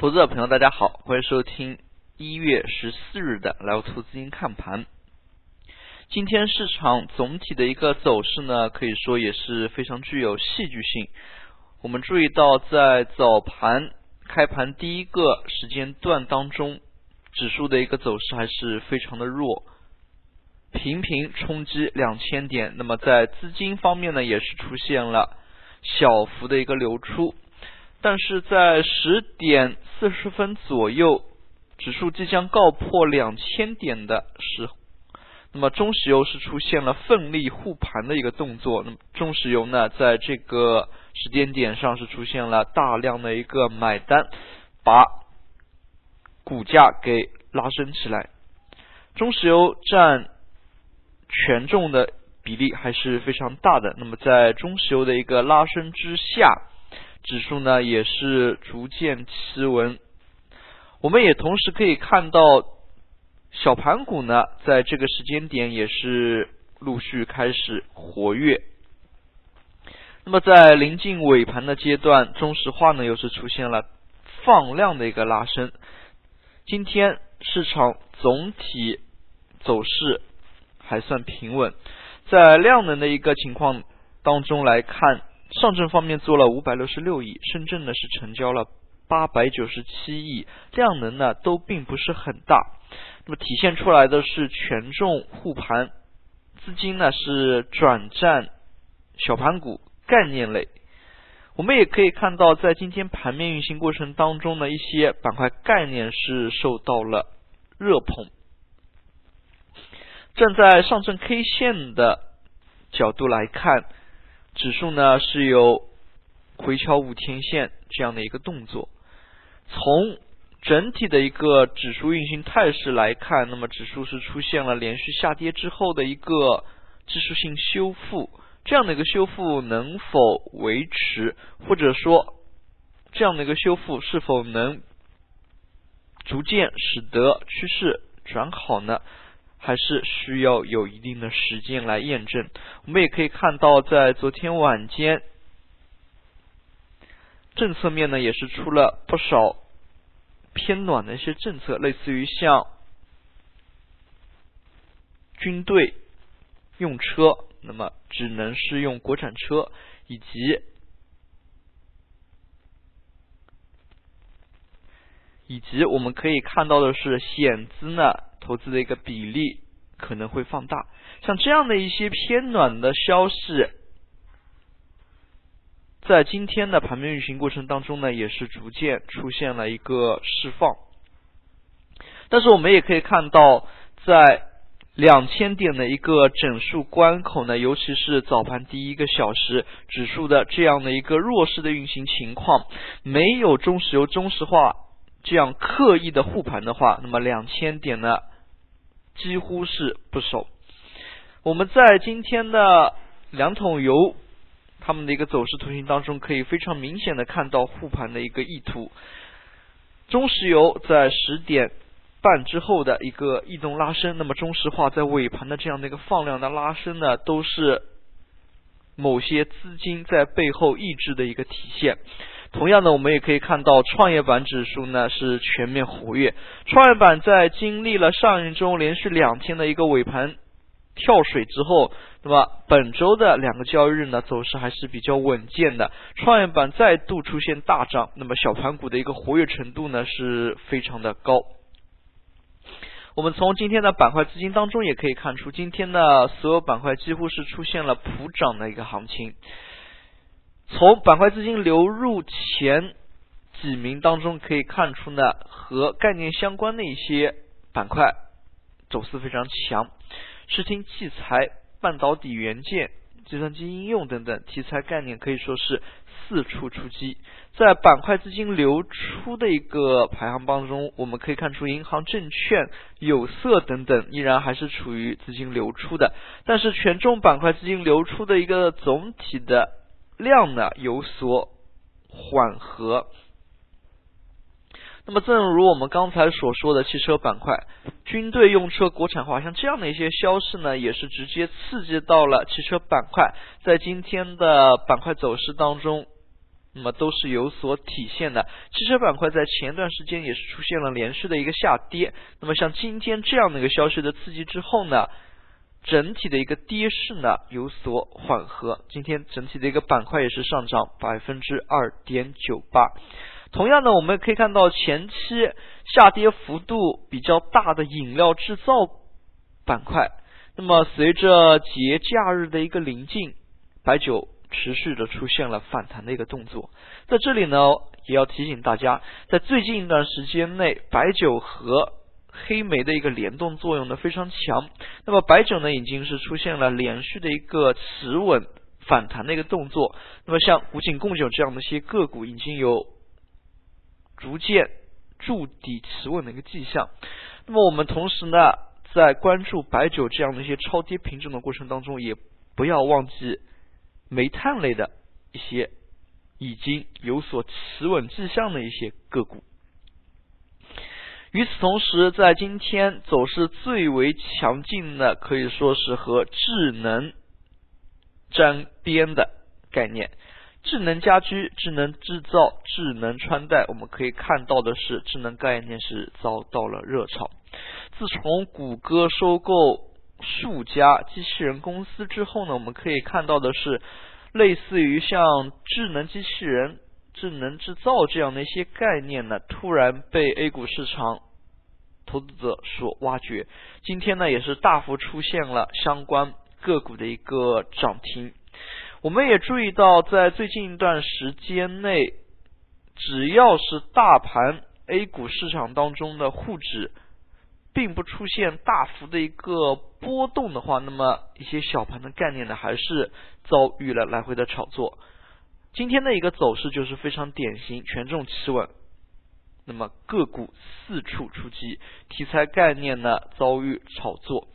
投资者朋友，大家好，欢迎收听一月十四日的来投资金看盘。今天市场总体的一个走势呢，可以说也是非常具有戏剧性。我们注意到，在早盘开盘第一个时间段当中，指数的一个走势还是非常的弱，频频冲击两千点。那么在资金方面呢，也是出现了小幅的一个流出。但是在十点四十分左右，指数即将告破两千点的时候，那么中石油是出现了奋力护盘的一个动作。那么中石油呢，在这个时间点上是出现了大量的一个买单，把股价给拉升起来。中石油占权重的比例还是非常大的。那么在中石油的一个拉升之下，指数呢也是逐渐企稳，我们也同时可以看到小盘股呢在这个时间点也是陆续开始活跃。那么在临近尾盘的阶段，中石化呢又是出现了放量的一个拉升。今天市场总体走势还算平稳，在量能的一个情况当中来看。上证方面做了五百六十六亿，深圳呢是成交了八百九十七亿，量能呢都并不是很大。那么体现出来的是权重护盘，资金呢是转战小盘股、概念类。我们也可以看到，在今天盘面运行过程当中呢，一些板块概念是受到了热捧。站在上证 K 线的角度来看。指数呢是有回敲五天线这样的一个动作。从整体的一个指数运行态势来看，那么指数是出现了连续下跌之后的一个技术性修复。这样的一个修复能否维持，或者说这样的一个修复是否能逐渐使得趋势转好呢？还是需要有一定的时间来验证。我们也可以看到，在昨天晚间，政策面呢也是出了不少偏暖的一些政策，类似于像军队用车，那么只能是用国产车，以及以及我们可以看到的是险资呢。投资的一个比例可能会放大，像这样的一些偏暖的消息，在今天的盘面运行过程当中呢，也是逐渐出现了一个释放。但是我们也可以看到，在两千点的一个整数关口呢，尤其是早盘第一个小时指数的这样的一个弱势的运行情况，没有中石油、中石化这样刻意的护盘的话，那么两千点呢？几乎是不守。我们在今天的两桶油他们的一个走势图形当中，可以非常明显的看到护盘的一个意图。中石油在十点半之后的一个异动拉升，那么中石化在尾盘的这样的一个放量的拉升呢，都是某些资金在背后抑制的一个体现。同样的，我们也可以看到创业板指数呢是全面活跃。创业板在经历了上一周连续两天的一个尾盘跳水之后，那么本周的两个交易日呢走势还是比较稳健的。创业板再度出现大涨，那么小盘股的一个活跃程度呢是非常的高。我们从今天的板块资金当中也可以看出，今天的所有板块几乎是出现了普涨的一个行情。从板块资金流入前几名当中可以看出呢，和概念相关的一些板块走势非常强，视听器材、半导体元件、计算机应用等等题材概念可以说是四处出击。在板块资金流出的一个排行榜中，我们可以看出银行、证券、有色等等依然还是处于资金流出的，但是权重板块资金流出的一个总体的。量呢有所缓和，那么正如我们刚才所说的汽车板块，军队用车国产化，像这样的一些消息呢，也是直接刺激到了汽车板块，在今天的板块走势当中那么都是有所体现的。汽车板块在前段时间也是出现了连续的一个下跌。那么像今天这样的一个消息的刺激之后呢，整体的一个跌势呢有所缓和。今天整体的一个板块也是上涨百分之二点九八。同样呢，我们可以看到前期下跌幅度比较大的饮料制造板块，那么随着节假日的一个临近，白酒。持续的出现了反弹的一个动作，在这里呢，也要提醒大家，在最近一段时间内，白酒和黑莓的一个联动作用呢非常强。那么白酒呢，已经是出现了连续的一个持稳反弹的一个动作。那么像古井贡酒这样的一些个股，已经有逐渐筑底持稳的一个迹象。那么我们同时呢，在关注白酒这样的一些超跌品种的过程当中，也不要忘记。煤炭类的一些已经有所持稳迹象的一些个股。与此同时，在今天走势最为强劲的，可以说是和智能沾边的概念。智能家居、智能制造、智能穿戴，我们可以看到的是，智能概念是遭到了热炒。自从谷歌收购。数家机器人公司之后呢，我们可以看到的是，类似于像智能机器人、智能制造这样的一些概念呢，突然被 A 股市场投资者所挖掘。今天呢，也是大幅出现了相关个股的一个涨停。我们也注意到，在最近一段时间内，只要是大盘 A 股市场当中的沪指。并不出现大幅的一个波动的话，那么一些小盘的概念呢，还是遭遇了来回的炒作。今天的一个走势就是非常典型，权重企稳，那么个股四处出击，题材概念呢遭遇炒作。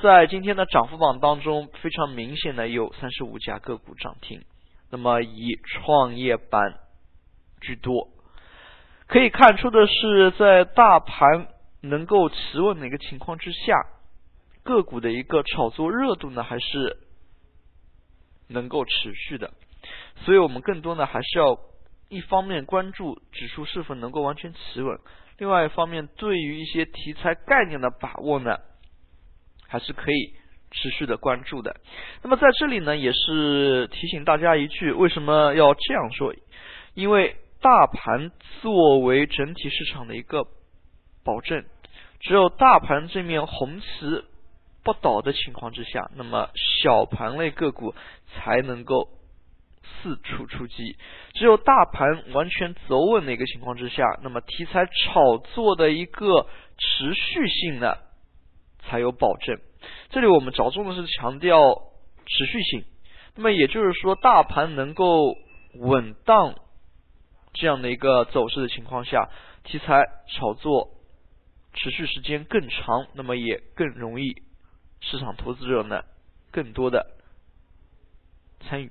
在今天的涨幅榜当中，非常明显的有三十五家个股涨停，那么以创业板居多。可以看出的是，在大盘。能够持稳的一个情况之下，个股的一个炒作热度呢，还是能够持续的。所以我们更多呢，还是要一方面关注指数是否能够完全企稳，另外一方面对于一些题材概念的把握呢，还是可以持续的关注的。那么在这里呢，也是提醒大家一句，为什么要这样说？因为大盘作为整体市场的一个。保证，只有大盘这面红旗不倒的情况之下，那么小盘类个股才能够四处出击。只有大盘完全走稳的一个情况之下，那么题材炒作的一个持续性呢才有保证。这里我们着重的是强调持续性。那么也就是说，大盘能够稳当这样的一个走势的情况下，题材炒作。持续时间更长，那么也更容易市场投资者呢更多的参与。